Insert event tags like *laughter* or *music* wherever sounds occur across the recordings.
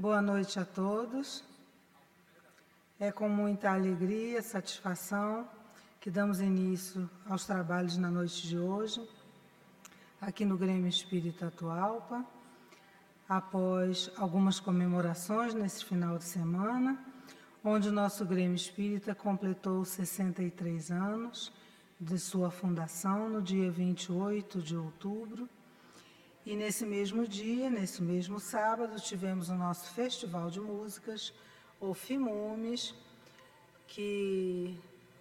Boa noite a todos. É com muita alegria, satisfação que damos início aos trabalhos na noite de hoje, aqui no Grêmio Espírita Atualpa, após algumas comemorações nesse final de semana, onde o nosso Grêmio Espírita completou 63 anos de sua fundação no dia 28 de outubro e nesse mesmo dia, nesse mesmo sábado, tivemos o nosso Festival de Músicas, o FIMUMES, que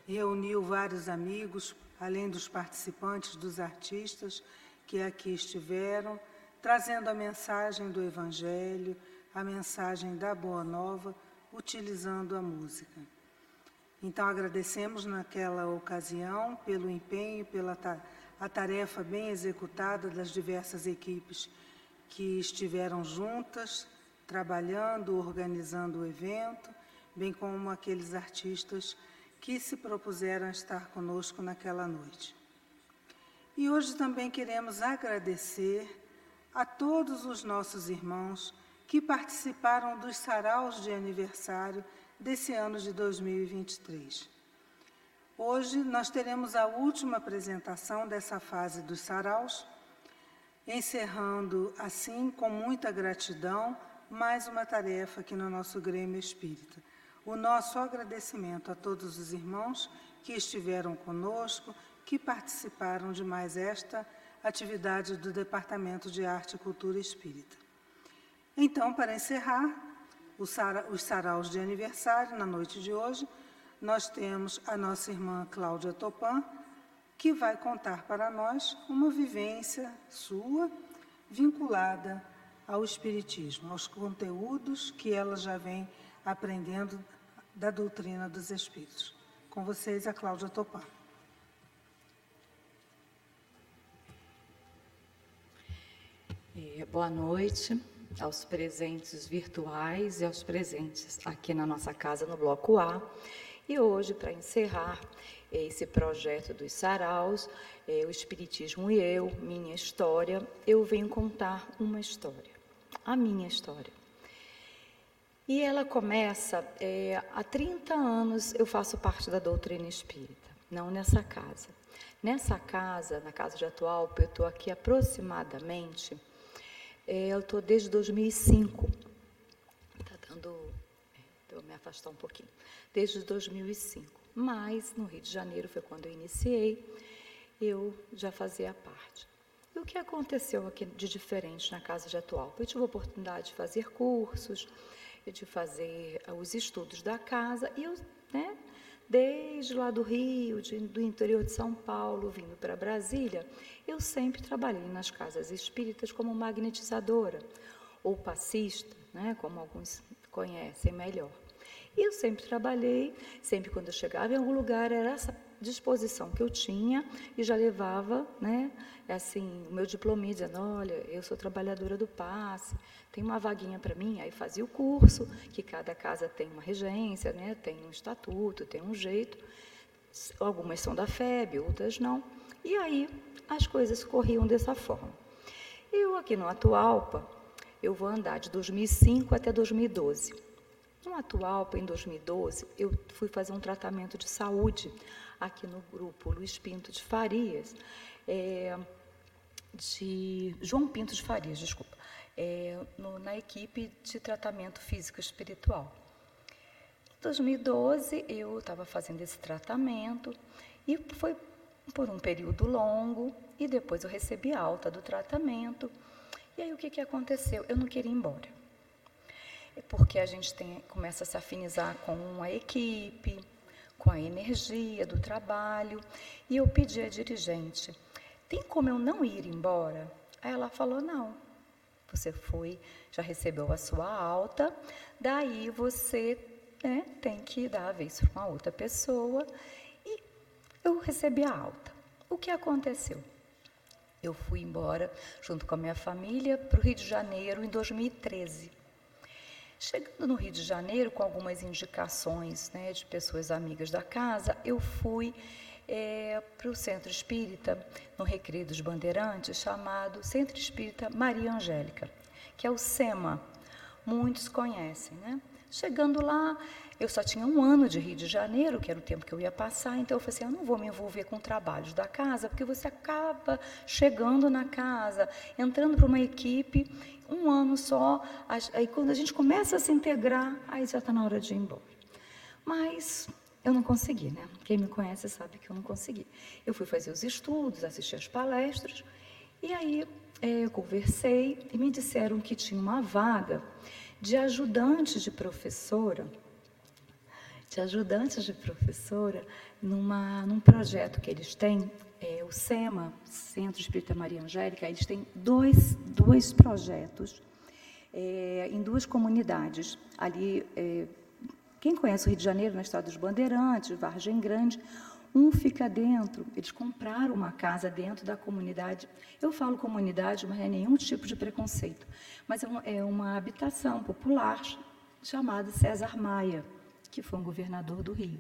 reuniu vários amigos, além dos participantes, dos artistas que aqui estiveram, trazendo a mensagem do Evangelho, a mensagem da Boa Nova, utilizando a música. Então agradecemos naquela ocasião pelo empenho, pela a tarefa bem executada das diversas equipes que estiveram juntas, trabalhando, organizando o evento, bem como aqueles artistas que se propuseram a estar conosco naquela noite. E hoje também queremos agradecer a todos os nossos irmãos que participaram dos saraus de aniversário desse ano de 2023. Hoje nós teremos a última apresentação dessa fase dos saraus, encerrando assim com muita gratidão mais uma tarefa aqui no nosso Grêmio Espírita. O nosso agradecimento a todos os irmãos que estiveram conosco, que participaram de mais esta atividade do Departamento de Arte e Cultura Espírita. Então, para encerrar os saraus de aniversário na noite de hoje, nós temos a nossa irmã Cláudia Topan, que vai contar para nós uma vivência sua vinculada ao Espiritismo, aos conteúdos que ela já vem aprendendo da doutrina dos Espíritos. Com vocês, a Cláudia Topan. É, boa noite aos presentes virtuais e aos presentes aqui na nossa casa no Bloco A. E hoje, para encerrar esse projeto dos saraus, é, o Espiritismo e eu, minha história, eu venho contar uma história, a minha história. E ela começa, é, há 30 anos eu faço parte da doutrina espírita, não nessa casa. Nessa casa, na casa de atual, eu estou aqui aproximadamente, é, eu estou desde 2005. Vou me afastar um pouquinho desde 2005. Mas no Rio de Janeiro foi quando eu iniciei, eu já fazia parte. E o que aconteceu aqui de diferente na casa de atual? Eu tive a oportunidade de fazer cursos, de fazer ah, os estudos da casa e eu, né, desde lá do Rio, de, do interior de São Paulo, vindo para Brasília, eu sempre trabalhei nas casas espíritas como magnetizadora ou passista, né, como alguns conhecem melhor. E eu sempre trabalhei, sempre quando eu chegava em algum lugar, era essa disposição que eu tinha e já levava, né, assim, o meu diplominha dizendo, olha, eu sou trabalhadora do passe, tem uma vaguinha para mim, aí fazia o curso, que cada casa tem uma regência, né, tem um estatuto, tem um jeito, algumas são da FEB, outras não, e aí as coisas corriam dessa forma. Eu aqui no Atualpa, eu vou andar de 2005 até 2012. No atual, em 2012, eu fui fazer um tratamento de saúde aqui no grupo Luiz Pinto de Farias, é, de João Pinto de Farias, desculpa, é, no, na equipe de tratamento físico espiritual. Em 2012, eu estava fazendo esse tratamento e foi por um período longo e depois eu recebi alta do tratamento. E aí o que, que aconteceu? Eu não queria ir embora. É porque a gente tem, começa a se afinizar com a equipe, com a energia do trabalho. E eu pedi à dirigente: tem como eu não ir embora? Aí ela falou: não. Você foi, já recebeu a sua alta, daí você né, tem que dar a vez para uma outra pessoa. E eu recebi a alta. O que aconteceu? Eu fui embora junto com a minha família para o Rio de Janeiro em 2013. Chegando no Rio de Janeiro, com algumas indicações né, de pessoas amigas da casa, eu fui é, para o Centro Espírita, no Recreio dos Bandeirantes, chamado Centro Espírita Maria Angélica, que é o SEMA, muitos conhecem, né? Chegando lá, eu só tinha um ano de Rio de Janeiro, que era o tempo que eu ia passar, então eu falei assim, eu não vou me envolver com trabalhos da casa, porque você acaba chegando na casa, entrando para uma equipe, um ano só, aí quando a gente começa a se integrar, aí já está na hora de ir embora. Mas eu não consegui, né? Quem me conhece sabe que eu não consegui. Eu fui fazer os estudos, assistir as palestras, e aí é, eu conversei e me disseram que tinha uma vaga de ajudante de professora, de ajudante de professora, numa, num projeto que eles têm, é, o SEMA, Centro Espírita Maria Angélica, eles têm dois, dois projetos é, em duas comunidades. Ali, é, quem conhece o Rio de Janeiro, na Estrada dos Bandeirantes, Vargem Grande, um fica dentro, eles compraram uma casa dentro da comunidade. Eu falo comunidade, mas não é nenhum tipo de preconceito. Mas é uma, é uma habitação popular chamada César Maia, que foi um governador do Rio.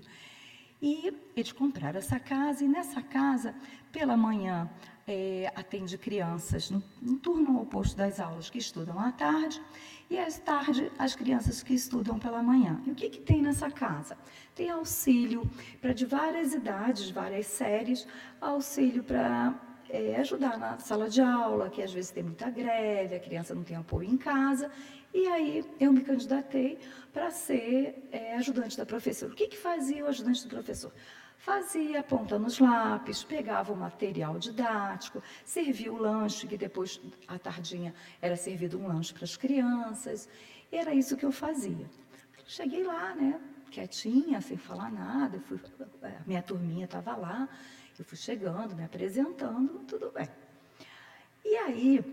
E eles compraram essa casa, e nessa casa, pela manhã, é, atende crianças no, no, turno oposto das aulas que estudam à tarde, e à tarde as crianças que estudam pela manhã. E o que, que tem nessa casa? Tem auxílio para de várias idades, várias séries, auxílio para é, ajudar na sala de aula, que às vezes tem muita greve, a criança não tem apoio em casa. E aí eu me candidatei para ser é, ajudante da professora. O que, que fazia o ajudante do professor? Fazia ponta nos lápis, pegava o material didático, servia o lanche, que depois, à tardinha, era servido um lanche para as crianças. Era isso que eu fazia. Cheguei lá, né, quietinha, sem falar nada, fui, a minha turminha estava lá, eu fui chegando, me apresentando, tudo bem. E aí,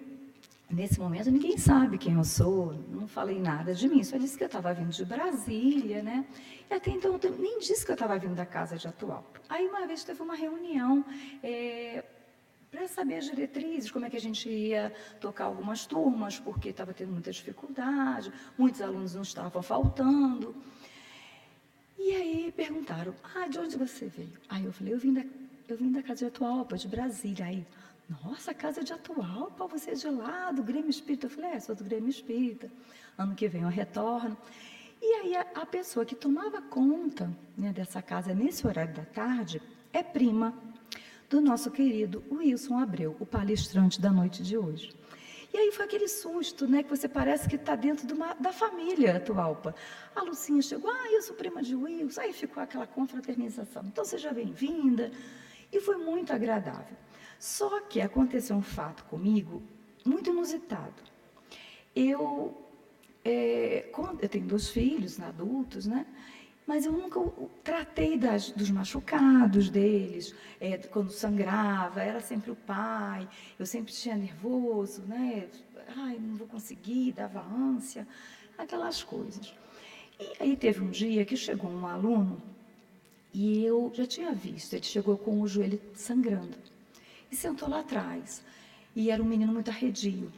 nesse momento, ninguém sabe quem eu sou, não falei nada de mim, só disse que eu estava vindo de Brasília, né? E até então, nem disse que eu estava vindo da casa de atual. Aí, uma vez, teve uma reunião. É, para saber as diretrizes, como é que a gente ia tocar algumas turmas, porque estava tendo muita dificuldade, muitos alunos não estavam faltando. E aí perguntaram, ah, de onde você veio? Aí eu falei, eu vim da eu vim da casa de Atualpa, de Brasília. Aí, nossa, casa de Atualpa, você é de lá, do Grêmio Espírita. Eu falei, é, sou do Grêmio Espírita. Ano que vem eu retorno. E aí a, a pessoa que tomava conta né, dessa casa nesse horário da tarde é prima do nosso querido Wilson Abreu, o palestrante da noite de hoje. E aí foi aquele susto, né? Que você parece que está dentro de uma, da família Atualpa. A Lucinha chegou, ah, eu sou prima de Wilson. Aí ficou aquela confraternização. Então, seja bem-vinda. E foi muito agradável. Só que aconteceu um fato comigo muito inusitado. Eu, é, eu tenho dois filhos adultos, né? Mas eu nunca tratei das, dos machucados deles, é, quando sangrava, era sempre o pai, eu sempre tinha nervoso, né? Ai, não vou conseguir, dava ânsia, aquelas coisas. E aí teve um dia que chegou um aluno e eu já tinha visto, ele chegou com o joelho sangrando. Sentou lá atrás. E era um menino muito arredio.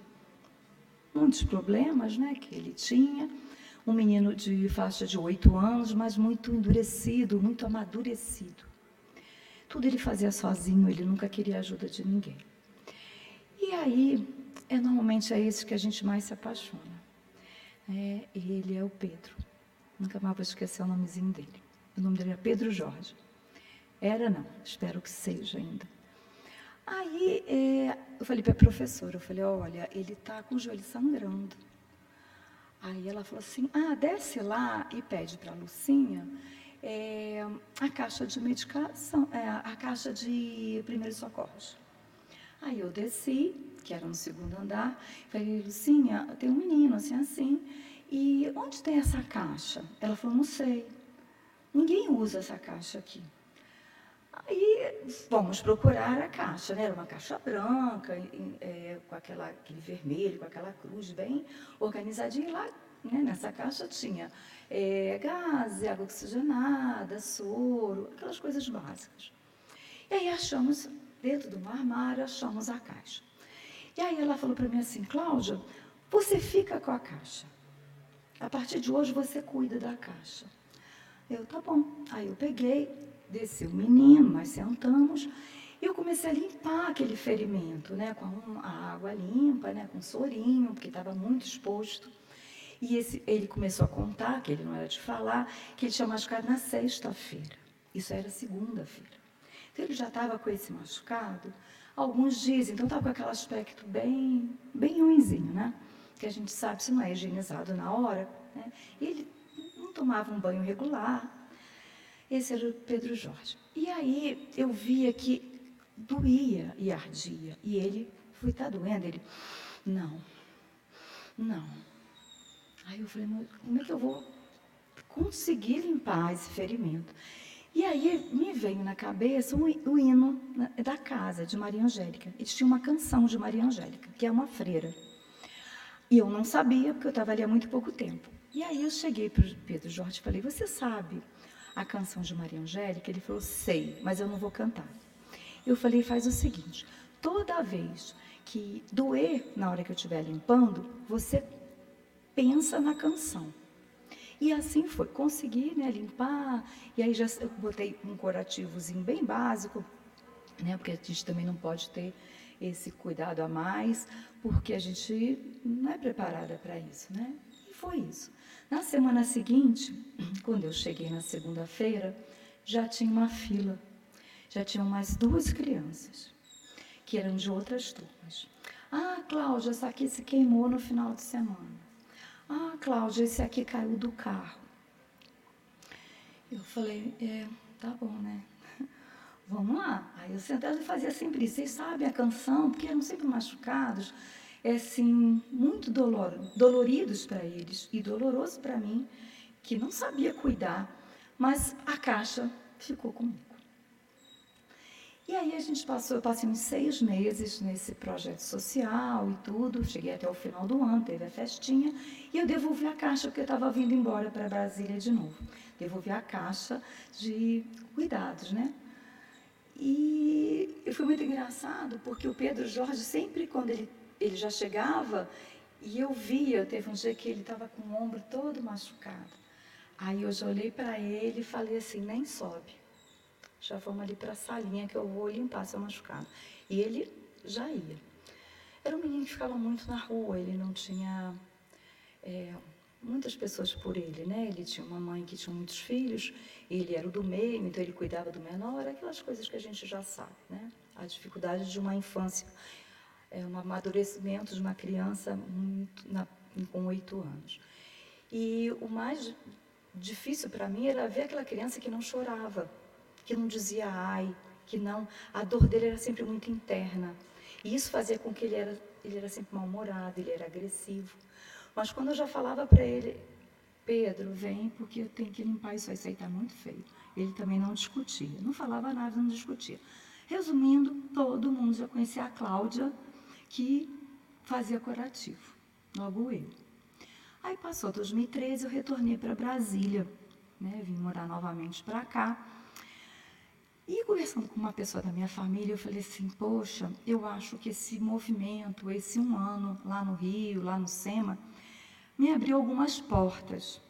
Muitos problemas né, que ele tinha. Um menino de faixa de oito anos, mas muito endurecido, muito amadurecido. Tudo ele fazia sozinho, ele nunca queria ajuda de ninguém. E aí, é normalmente é esse que a gente mais se apaixona. É, ele é o Pedro. Nunca mais vou esquecer o nomezinho dele. O nome dele era Pedro Jorge. Era não, espero que seja ainda. Aí é, eu falei para a professora, eu falei, olha, ele está com o joelho sangrando. Aí ela falou assim, ah, desce lá e pede para a Lucinha é, a caixa de medicação, é, a caixa de primeiros socorros. Aí eu desci, que era no segundo andar, falei, Lucinha, tem um menino assim, assim, e onde tem essa caixa? Ela falou, não sei. Ninguém usa essa caixa aqui. Aí vamos procurar a caixa, né? Era uma caixa branca, é, com aquela, aquele vermelho, com aquela cruz bem organizadinha. E lá né, nessa caixa tinha é, gás, água oxigenada, soro, aquelas coisas básicas. E aí achamos, dentro do armário, achamos a caixa. E aí ela falou para mim assim, Cláudia, você fica com a caixa. A partir de hoje você cuida da caixa. Eu, tá bom. Aí eu peguei, desci o menino, nós sentamos, e eu comecei a limpar aquele ferimento, né, com a água limpa, né, com sorinho, porque estava muito exposto. E esse, ele começou a contar, que ele não era de falar, que ele tinha machucado na sexta-feira. Isso era segunda-feira. Então ele já estava com esse machucado alguns dias, então estava com aquele aspecto bem, bem ruimzinho, né? Que a gente sabe se não é higienizado na hora. Né? E ele não tomava um banho regular. Esse era o Pedro Jorge. E aí eu via que doía e ardia. E ele, fui, tá doendo? Ele, não, não. Aí eu falei, como é que eu vou conseguir limpar esse ferimento? E aí me veio na cabeça o, hino da casa de Maria Angélica. Eles tinham uma canção de Maria Angélica, que é uma freira. E eu não sabia, porque eu estava ali há muito pouco tempo. E aí eu cheguei para o Pedro Jorge e falei, você sabe a canção de Maria Angélica? Ele falou, sei, mas eu não vou cantar. Eu falei, faz o seguinte, toda vez que doer na hora que eu estiver limpando, você pensa na canção. E assim foi, consegui né, limpar, e aí já eu botei um curativozinho bem básico, né, porque a gente também não pode ter esse cuidado a mais, porque a gente não é preparada para isso, né? E foi isso. Na semana seguinte, quando eu cheguei na segunda-feira, já tinha uma fila, já tinham mais duas crianças, que eram de outras turmas. Ah, Cláudia, essa aqui se queimou no final de semana. Ah, Cláudia, esse aqui caiu do carro. Eu falei, é, tá bom, né? *laughs* Vamos lá. Aí eu sentava e fazia sempre isso. Vocês sabem a canção, porque eram sempre machucados, é assim, muito dolor, doloridos para eles e doloroso para mim, que não sabia cuidar, mas a caixa ficou comigo. E aí a gente passou, eu passei uns seis meses nesse projeto social e tudo, cheguei até o final do ano, teve a festinha, e eu devolvi a caixa, porque eu estava vindo embora para Brasília de novo. Devolvi a caixa de cuidados, né? E foi muito engraçado, porque o Pedro Jorge, sempre quando ele, ele já chegava, e eu via, teve um dia que ele estava com o ombro todo machucado. Aí eu já olhei para ele e falei assim, nem sobe já vamos ali para a salinha que eu vou limpar seu machucado. E ele já ia. Era um menino que ficava muito na rua, ele não tinha é, muitas pessoas por ele, né? Ele tinha uma mãe que tinha muitos filhos, ele era o do meio, então ele cuidava do menor, aquelas coisas que a gente já sabe, né? A dificuldade de uma infância, é, um amadurecimento de uma criança muito, na, com oito anos. E o mais difícil para mim era ver aquela criança que não chorava, que não dizia ai, que não. A dor dele era sempre muito interna. E isso fazia com que ele era, ele era sempre mal-humorado, ele era agressivo. Mas quando eu já falava para ele, Pedro, vem porque eu tenho que limpar isso aí, isso aí está muito feio. Ele também não discutia, não falava nada, não discutia. Resumindo, todo mundo já conhecia a Cláudia, que fazia curativo, logo eu. Aí passou 2013, eu retornei para Brasília, né, vim morar novamente para cá. E conversando com uma pessoa da minha família, eu falei assim: poxa, eu acho que esse movimento, esse um ano lá no Rio, lá no SEMA, me abriu algumas portas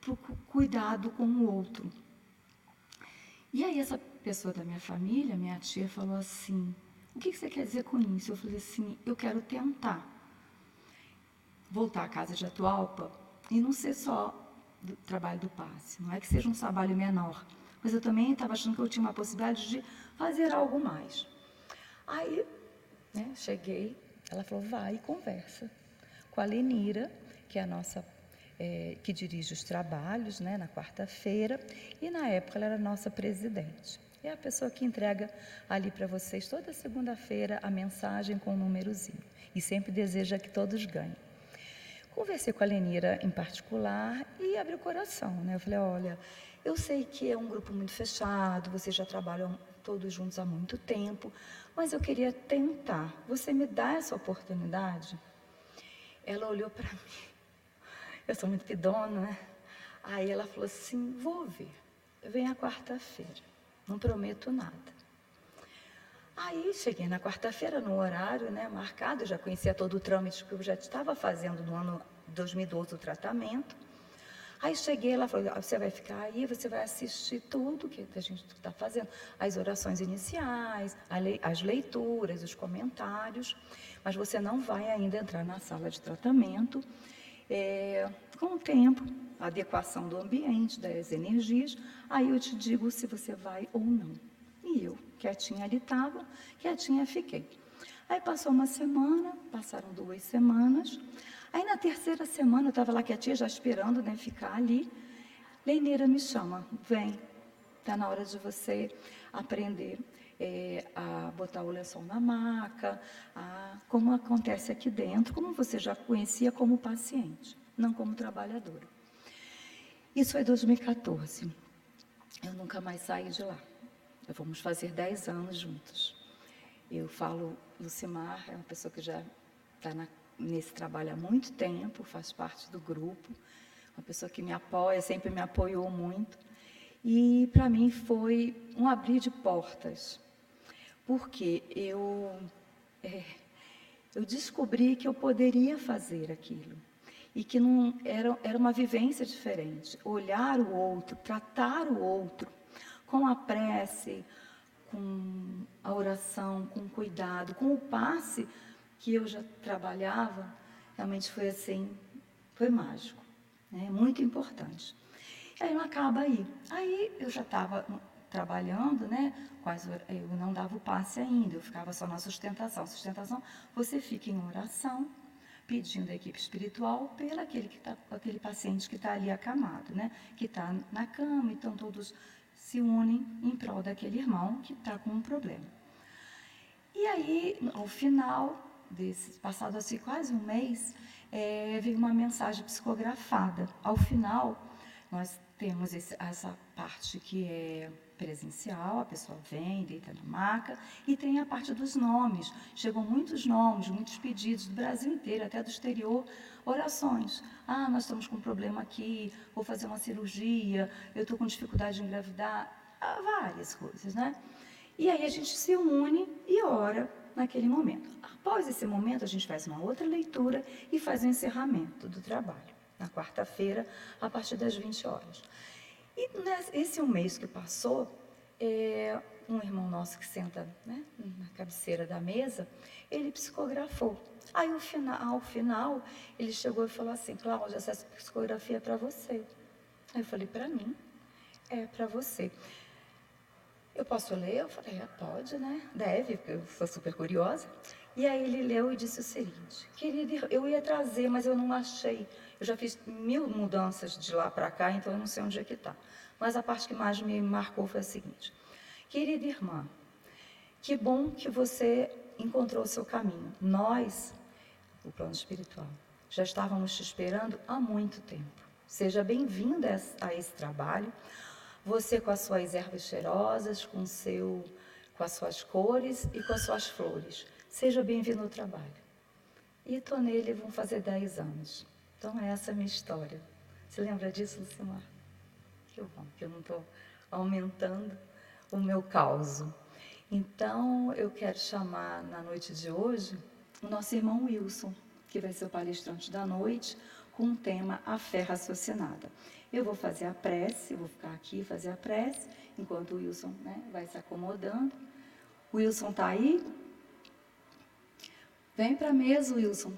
para o cuidado com o outro. E aí, essa pessoa da minha família, minha tia, falou assim: o que você quer dizer com isso? Eu falei assim: eu quero tentar voltar à casa de Atualpa e não ser só do trabalho do passe, não é que seja um trabalho menor mas eu também estava achando que eu tinha uma possibilidade de fazer algo mais. Aí, né, cheguei, ela falou, vai e conversa com a Lenira, que é a nossa, é, que dirige os trabalhos, né, na quarta-feira, e na época ela era nossa presidente. É a pessoa que entrega ali para vocês toda segunda-feira a mensagem com o um númerozinho e sempre deseja que todos ganhem. Conversei com a Lenira em particular e abri o coração, né? Eu falei, olha, eu sei que é um grupo muito fechado, vocês já trabalham todos juntos há muito tempo, mas eu queria tentar. Você me dá essa oportunidade? Ela olhou para mim. Eu sou muito pidona, né? Aí ela falou assim: vou ver. Vem a quarta-feira. Não prometo nada. Aí cheguei na quarta-feira, no horário né, marcado, já conhecia todo o trâmite que eu já estava fazendo no ano 2012 o tratamento. Aí cheguei, ela falou, você vai ficar aí, você vai assistir tudo que a gente está fazendo, as orações iniciais, as leituras, os comentários, mas você não vai ainda entrar na sala de tratamento É, com o tempo, a adequação do ambiente, das energias, aí eu te digo se você vai ou não. E eu, quietinha ali estava, quietinha fiquei. Aí passou uma semana, passaram duas semanas. Aí na terceira semana, eu estava lá quietinha, já esperando né, ficar ali. Leineira me chama, vem, está na hora de você aprender é, a botar o lençol na maca, a, como acontece aqui dentro, como você já conhecia como paciente, não como trabalhadora. Isso foi 2014. Eu nunca mais saí de lá. Vamos fazer 10 anos juntos. Eu falo, Lucimar é uma pessoa que já está nesse trabalho há muito tempo, faz parte do grupo, uma pessoa que me apoia, sempre me apoiou muito. E para mim foi um abrir de portas, porque eu, é, eu descobri que eu poderia fazer aquilo e que não era, era uma vivência diferente. Olhar o outro, tratar o outro com a prece, com a oração, com cuidado, com o passe que eu já trabalhava, realmente foi assim, foi mágico, né? muito importante. E aí não acaba aí. Aí eu já estava trabalhando, né? Eu não dava o passe ainda, eu ficava só na sustentação. Sustentação, você fica em oração, pedindo a equipe espiritual pelo aquele, que tá, aquele paciente que está ali acamado, né? Que está na cama, então todos se unem em prol daquele irmão que está com um problema. E aí, ao final desse, passado assim quase um mês, é, veio uma mensagem psicografada. Ao final, nós temos esse, essa parte que é presencial, a pessoa vem, deita na maca, e tem a parte dos nomes. Chegam muitos nomes, muitos pedidos do Brasil inteiro, até do exterior, orações. Ah, nós estamos com um problema aqui, vou fazer uma cirurgia, eu estou com dificuldade de engravidar. Ah, várias coisas, né? E aí a gente se une e ora naquele momento. Após esse momento, a gente faz uma outra leitura e faz o encerramento do trabalho na quarta-feira, a partir das 20 horas. E nesse um mês que passou, é, um irmão nosso que senta né, na cabeceira da mesa, ele psicografou. Aí, ao final, ao final, ele chegou e falou assim, Cláudia, essa psicografia é para você. Aí eu falei, para mim? É para você. Eu posso ler? Eu falei, é, pode, né? Deve, porque eu sou super curiosa. E aí ele leu e disse o seguinte, querida, eu ia trazer, mas eu não achei. Eu já fiz mil mudanças de lá para cá, então eu não sei onde é que está. Mas a parte que mais me marcou foi a seguinte: Querida irmã, que bom que você encontrou o seu caminho. Nós, o plano espiritual, já estávamos te esperando há muito tempo. Seja bem-vinda a esse trabalho. Você com as suas ervas cheirosas, com, seu, com as suas cores e com as suas flores. Seja bem-vindo ao trabalho. E estou nele, vão fazer 10 anos. Então, essa é a minha história. Você lembra disso, Lucimar? Que bom, que eu não estou aumentando o meu caos. Então, eu quero chamar na noite de hoje o nosso irmão Wilson, que vai ser o palestrante da noite, com o tema A Fé Raciocinada. Eu vou fazer a prece, vou ficar aqui fazer a prece, enquanto o Wilson né, vai se acomodando. O Wilson está aí? Vem para a mesa, Wilson.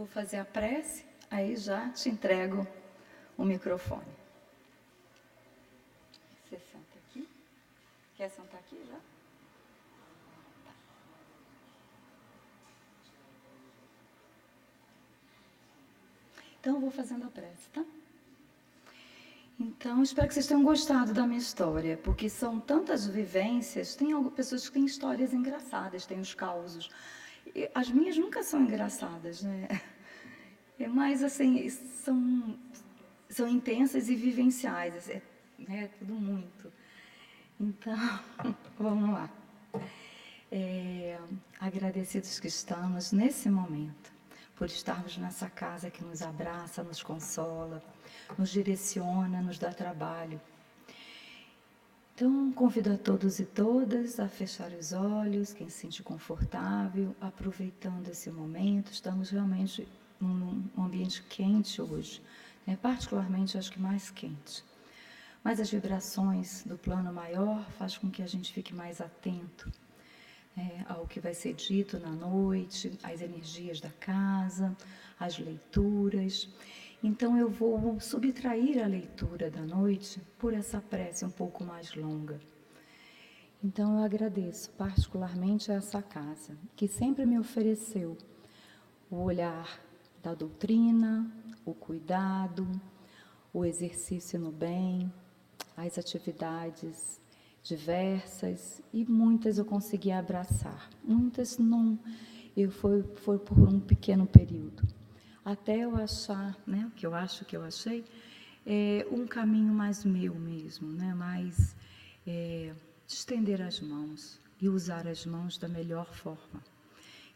vou fazer a prece, aí já te entrego o microfone. Você senta aqui? Quer sentar aqui já? Então, eu vou fazendo a prece, tá? Então, espero que vocês tenham gostado da minha história, porque são tantas vivências. Tem pessoas que têm histórias engraçadas, têm os causos. As minhas nunca são engraçadas, né? É mais assim, são, são intensas e vivenciais, é, é tudo muito. Então, *laughs* vamos lá. É, agradecidos que estamos nesse momento, por estarmos nessa casa que nos abraça, nos consola, nos direciona, nos dá trabalho. Então, convido a todos e todas a fechar os olhos, quem se sente confortável, aproveitando esse momento. Estamos realmente num ambiente quente hoje. é particularmente acho que mais quente. Mas as vibrações do plano maior faz com que a gente fique mais atento é, ao que vai ser dito na noite, às energias da casa, às leituras. Então eu vou subtrair a leitura da noite por essa prece um pouco mais longa. Então eu agradeço particularmente a essa casa, que sempre me ofereceu o olhar da doutrina, o cuidado, o exercício no bem, as atividades diversas e muitas eu consegui abraçar. Muitas não, eu foi, foi por um pequeno período. Até eu achar, né, o que eu acho que eu achei, é um caminho mais meu mesmo, né, mais é, de estender as mãos e usar as mãos da melhor forma.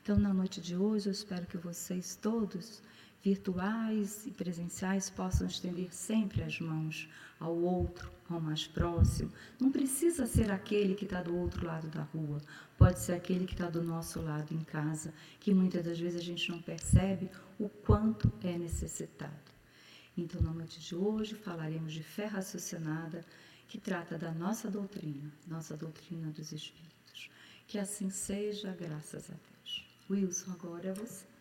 Então, na noite de hoje, eu espero que vocês todos, virtuais e presenciais, possam estender sempre as mãos ao outro, ao mais próximo. Não precisa ser aquele que está do outro lado da rua, pode ser aquele que está do nosso lado em casa, que muitas das vezes a gente não percebe o quanto é necessitado. Então, na noite de hoje, falaremos de fé raciocinada que trata da nossa doutrina, nossa doutrina dos Espíritos. Que assim seja, graças a Deus. Wilson, agora é você.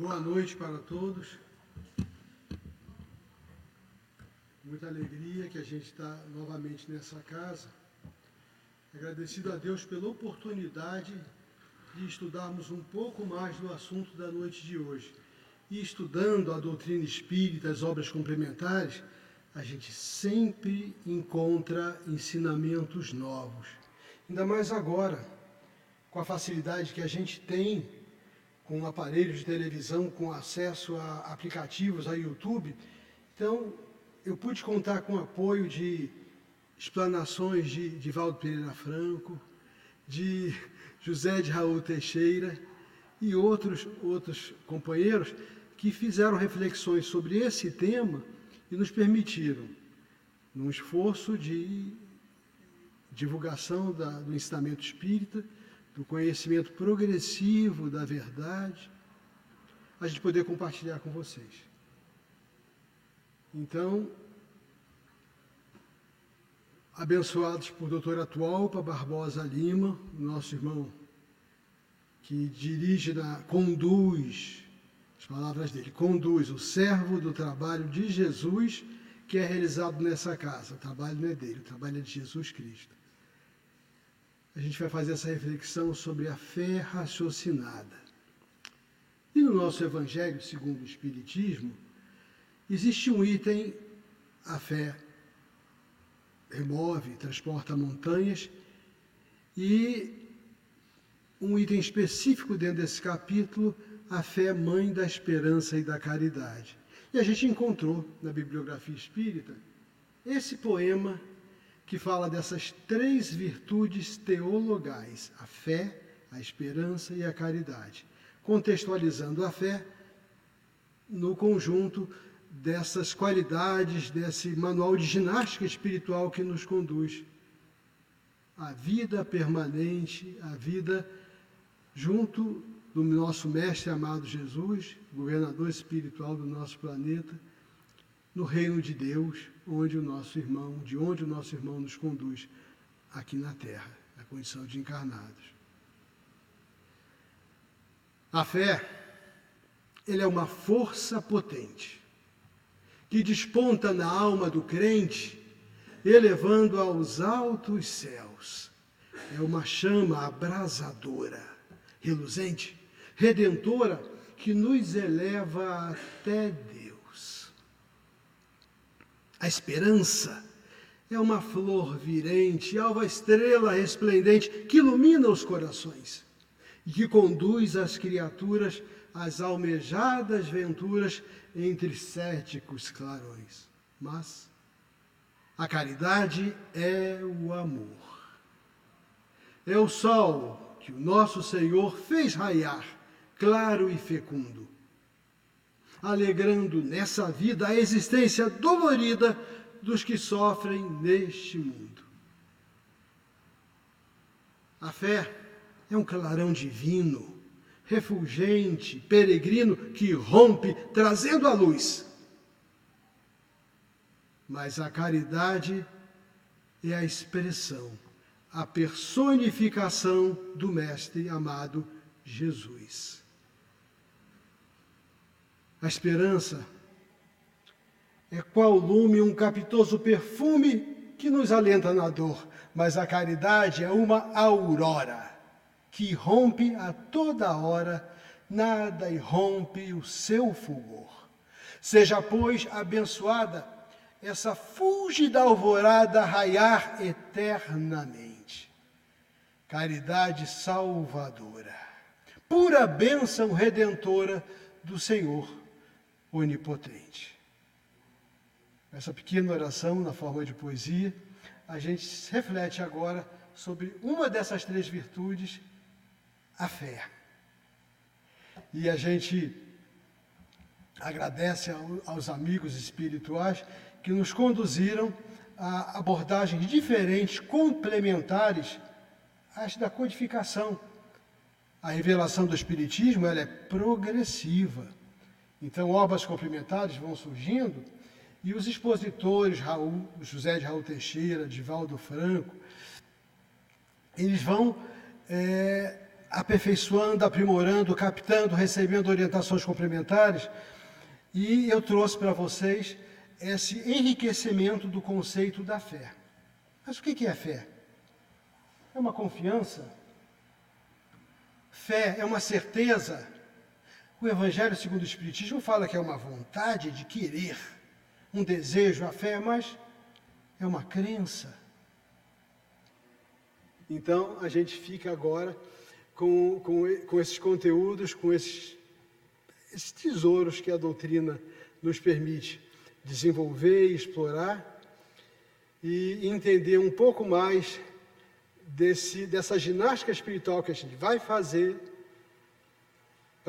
Boa noite para todos. Muita alegria que a gente está novamente nessa casa. Agradecido a Deus pela oportunidade de estudarmos um pouco mais do assunto da noite de hoje. E estudando a doutrina espírita, as obras complementares, a gente sempre encontra ensinamentos novos. Ainda mais agora, com a facilidade que a gente tem com aparelhos de televisão, com acesso a aplicativos, a YouTube. Então, eu pude contar com o apoio de explanações de, de Valdo Pereira Franco, de José de Raul Teixeira e outros, outros companheiros que fizeram reflexões sobre esse tema e nos permitiram, num esforço de divulgação da, do ensinamento espírita, do conhecimento progressivo da verdade, a gente poder compartilhar com vocês. Então, abençoados por doutora Atualpa Barbosa Lima, nosso irmão que dirige, na, conduz, as palavras dele, conduz o servo do trabalho de Jesus que é realizado nessa casa. O trabalho não é dele, o trabalho é de Jesus Cristo. A gente vai fazer essa reflexão sobre a fé raciocinada. E no nosso Evangelho, segundo o Espiritismo, existe um item, a fé remove, transporta montanhas, e um item específico dentro desse capítulo, a fé mãe da esperança e da caridade. E a gente encontrou na bibliografia espírita esse poema que fala dessas três virtudes teologais: a fé, a esperança e a caridade, contextualizando a fé no conjunto dessas qualidades, desse manual de ginástica espiritual que nos conduz à vida permanente, à vida junto do nosso mestre amado Jesus, governador espiritual do nosso planeta, no reino de Deus, onde o nosso irmão, de onde o nosso irmão nos conduz aqui na terra, na condição de encarnados. A fé, ele é uma força potente que desponta na alma do crente, elevando aos altos céus. É uma chama abrasadora, reluzente, redentora, que nos eleva até Deus. A esperança é uma flor virente, alva estrela resplendente que ilumina os corações e que conduz as criaturas às almejadas venturas entre céticos clarões. Mas a caridade é o amor. É o sol que o nosso Senhor fez raiar, claro e fecundo, alegrando nessa vida a existência dolorida dos que sofrem neste mundo. A fé é um clarão divino, refulgente, peregrino que rompe, trazendo a luz. Mas a caridade é a expressão, a personificação do Mestre amado Jesus. A esperança é qual lume um capitoso perfume que nos alenta na dor, mas a caridade é uma aurora que rompe a toda hora, nada irrompe o seu fulgor. Seja, pois, abençoada essa fúlgida alvorada raiar eternamente. Caridade salvadora, pura bênção redentora do Senhor onipotente. Essa pequena oração na forma de poesia, a gente reflete agora sobre uma dessas três virtudes, a fé. E a gente agradece aos amigos espirituais que nos conduziram a abordagens diferentes, complementares às da codificação. A revelação do Espiritismo ela é progressiva. Então, obras complementares vão surgindo e os expositores, Raul, José de Raul Teixeira, Divaldo Franco, eles vão é, aperfeiçoando, aprimorando, captando, recebendo orientações complementares. E eu trouxe para vocês esse enriquecimento do conceito da fé. Mas o que é fé? É uma confiança? Fé é uma certeza? O Evangelho segundo o Espiritismo fala que é uma vontade de querer, um desejo, a fé, mas é uma crença. Então a gente fica agora com, com, com esses conteúdos, com esses, esses tesouros que a doutrina nos permite desenvolver explorar e entender um pouco mais desse, dessa ginástica espiritual que a gente vai fazer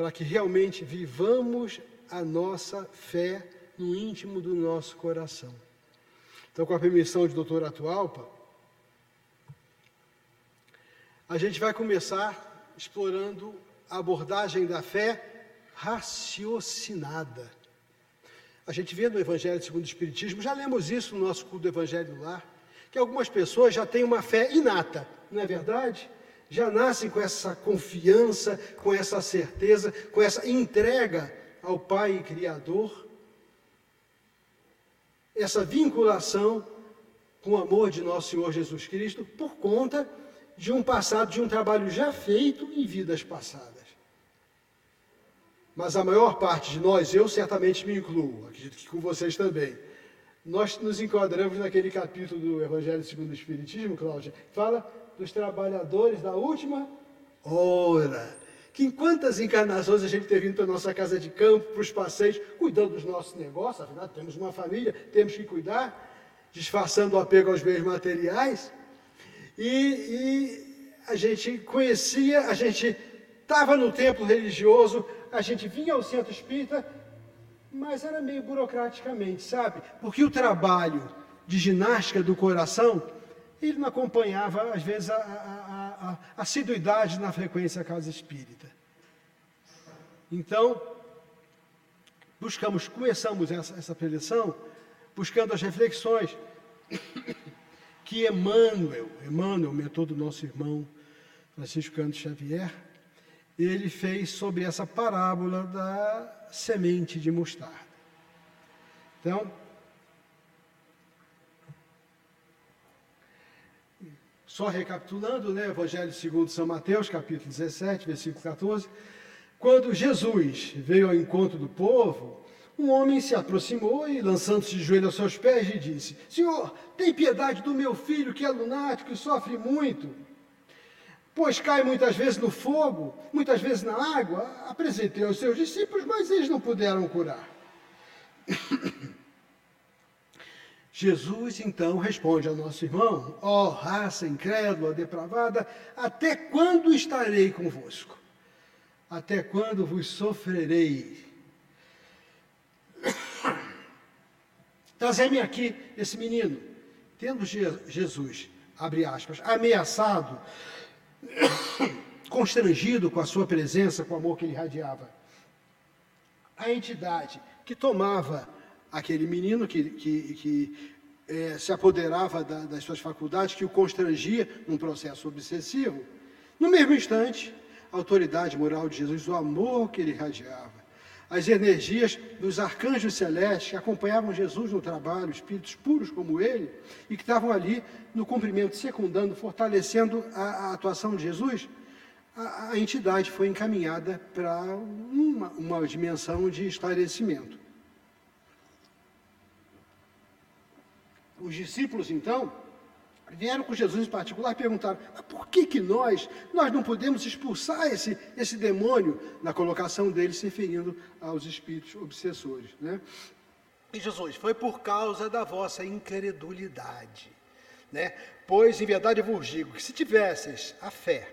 para que realmente vivamos a nossa fé no íntimo do nosso coração. Então, com a permissão de doutor Atualpa, a gente vai começar explorando a abordagem da fé raciocinada. A gente vê no Evangelho segundo o Espiritismo, já lemos isso no nosso culto do Evangelho Lar, que algumas pessoas já têm uma fé inata, não é verdade? Já nascem com essa confiança, com essa certeza, com essa entrega ao Pai Criador, essa vinculação com o amor de nosso Senhor Jesus Cristo, por conta de um passado, de um trabalho já feito em vidas passadas. Mas a maior parte de nós, eu certamente me incluo, acredito que com vocês também, nós nos enquadramos naquele capítulo do Evangelho segundo o Espiritismo, Cláudia, que fala dos trabalhadores da última hora. Que em quantas encarnações a gente tem vindo para a nossa casa de campo, para os passeios, cuidando dos nossos negócios, afinal temos uma família, temos que cuidar, disfarçando o apego aos bens materiais. E, e a gente conhecia, a gente estava no templo religioso, a gente vinha ao centro espírita, mas era meio burocraticamente, sabe? Porque o trabalho de ginástica do coração, ele não acompanhava, às vezes, a, a, a, a assiduidade na frequência da casa espírita. Então, buscamos, começamos essa, essa preleção, buscando as reflexões que Emmanuel, Emmanuel, mentor do nosso irmão Francisco Canto Xavier, ele fez sobre essa parábola da semente de mostarda. Então, só recapitulando, né, Evangelho segundo São Mateus, capítulo 17, versículo 14, quando Jesus veio ao encontro do povo, um homem se aproximou e, lançando-se de joelho aos seus pés, lhe disse: Senhor, tem piedade do meu filho que é lunático e sofre muito pois cai muitas vezes no fogo, muitas vezes na água. Apresentei aos seus discípulos, mas eles não puderam curar. Jesus então responde ao nosso irmão: Ó oh, raça incrédula, depravada, até quando estarei convosco? Até quando vos sofrerei? *coughs* Trazei-me aqui esse menino. Tendo Jesus, abre aspas, ameaçado *coughs* constrangido com a sua presença, com o amor que ele irradiava. A entidade que tomava aquele menino que, que, que é, se apoderava da, das suas faculdades, que o constrangia num processo obsessivo, no mesmo instante, a autoridade moral de Jesus, o amor que ele irradiava, as energias dos arcanjos celestes que acompanhavam Jesus no trabalho, espíritos puros como ele, e que estavam ali no cumprimento, secundando, fortalecendo a, a atuação de Jesus, a, a, entidade foi encaminhada para uma, uma dimensão de esclarecimento. Os discípulos, então, vieram com Jesus em particular e perguntaram: por que, que nós, nós não podemos expulsar esse, esse demônio? Na colocação dele, se referindo aos espíritos obsessores. Né? E Jesus, foi por causa da vossa incredulidade. Né? Pois, em verdade, vos digo que se tivesseis a fé,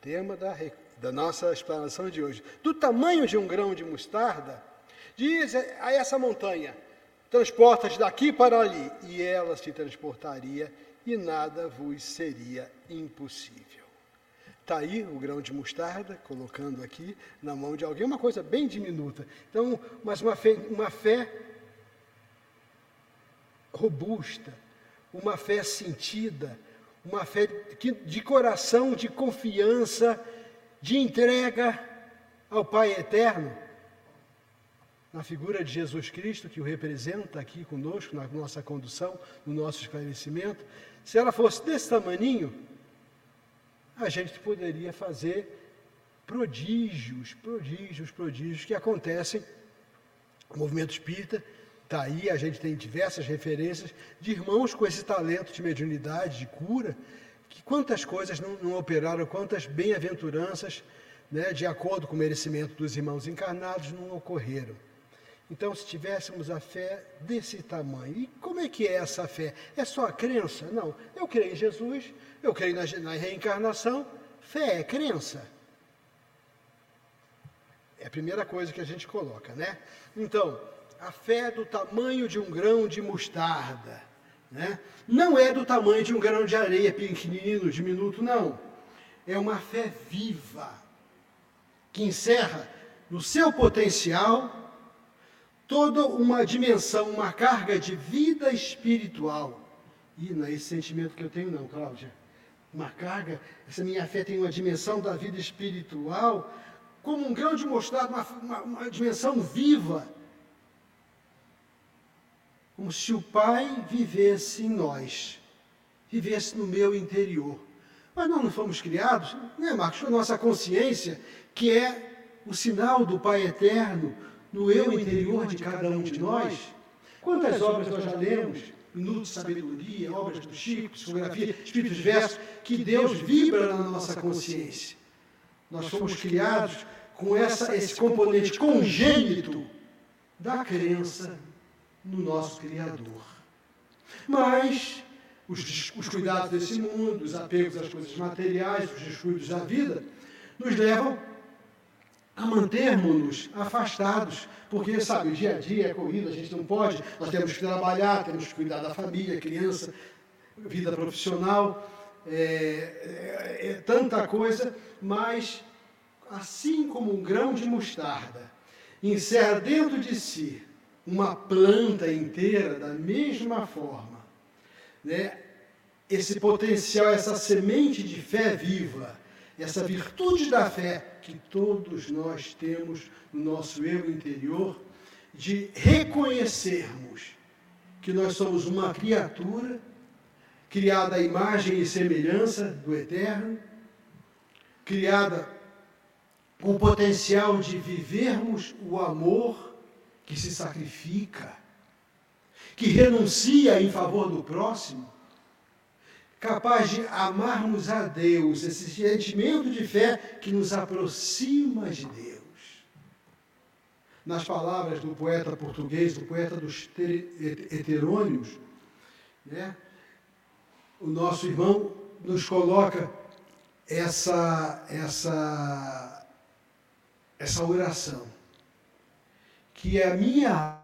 tema da, da nossa explanação de hoje, do tamanho de um grão de mostarda, diz a essa montanha: Transporta-te daqui para ali, e ela te transportaria, e nada vos seria impossível. Está aí o grão de mostarda, colocando aqui na mão de alguém, uma coisa bem diminuta. Então, mas uma fé, uma fé robusta, uma fé sentida, uma fé de coração, de confiança, de entrega ao Pai Eterno na figura de Jesus Cristo, que o representa aqui conosco, na nossa condução, no nosso esclarecimento, se ela fosse desse tamaninho, a gente poderia fazer prodígios, prodígios, prodígios que acontecem no movimento espírita. Está aí, a gente tem diversas referências de irmãos com esse talento de mediunidade, de cura, que quantas coisas não, não operaram, quantas bem-aventuranças, né, de acordo com o merecimento dos irmãos encarnados, não ocorreram. Então, se tivéssemos a fé desse tamanho, e como é que é essa fé? É só a crença? Não. Eu creio em Jesus, eu creio na, na reencarnação. Fé é crença. É a primeira coisa que a gente coloca, né? Então, a fé é do tamanho de um grão de mostarda, né? Não é do tamanho de um grão de areia pequenino, diminuto, não. É uma fé viva, que encerra no seu potencial toda uma dimensão, uma carga de vida espiritual. E não é esse sentimento que eu tenho, não, Cláudia. Uma carga, essa minha fé tem uma dimensão da vida espiritual, como um grão de mostarda, uma, uma, uma dimensão viva. Como se o Pai vivesse em nós, vivesse no meu interior. Mas nós não fomos criados, né, Marcos, a nossa consciência, que é o sinal do Pai eterno, no eu interior de cada um de nós. Quantas obras nós já lemos, Minutos de Sabedoria, obras do Chico, psicografia, espíritos diversos, que Deus vibra na nossa consciência. Nós fomos criados com essa, esse componente congênito da crença no nosso Criador. Mas os, os cuidados desse mundo, os apegos às coisas materiais, os descuidos da vida, nos levam a mantermos-nos afastados, porque, sabe, o dia a dia é corrida, a gente não pode, nós temos que trabalhar, temos que cuidar da família, criança, vida profissional, é, é, é tanta coisa, mas assim como um grão de mostarda encerra dentro de si uma planta inteira da mesma forma, né? esse potencial, essa semente de fé viva, essa virtude da fé que todos nós temos no nosso eu interior, de reconhecermos que nós somos uma criatura criada à imagem e semelhança do Eterno, criada com o potencial de vivermos o amor que se sacrifica, que renuncia em favor do próximo, capaz de amarmos a Deus, esse sentimento de fé que nos aproxima de Deus. Nas palavras do poeta português, do poeta dos heterônios, né, o nosso irmão nos coloca essa, essa, essa oração, que a minha